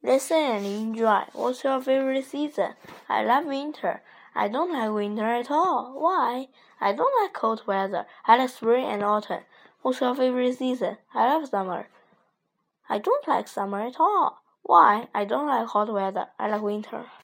Listen and enjoy. What's your favorite season? I love winter. I don't like winter at all. Why? I don't like cold weather. I like spring and autumn. What's your favorite season? I love summer. I don't like summer at all. Why? I don't like hot weather. I like winter.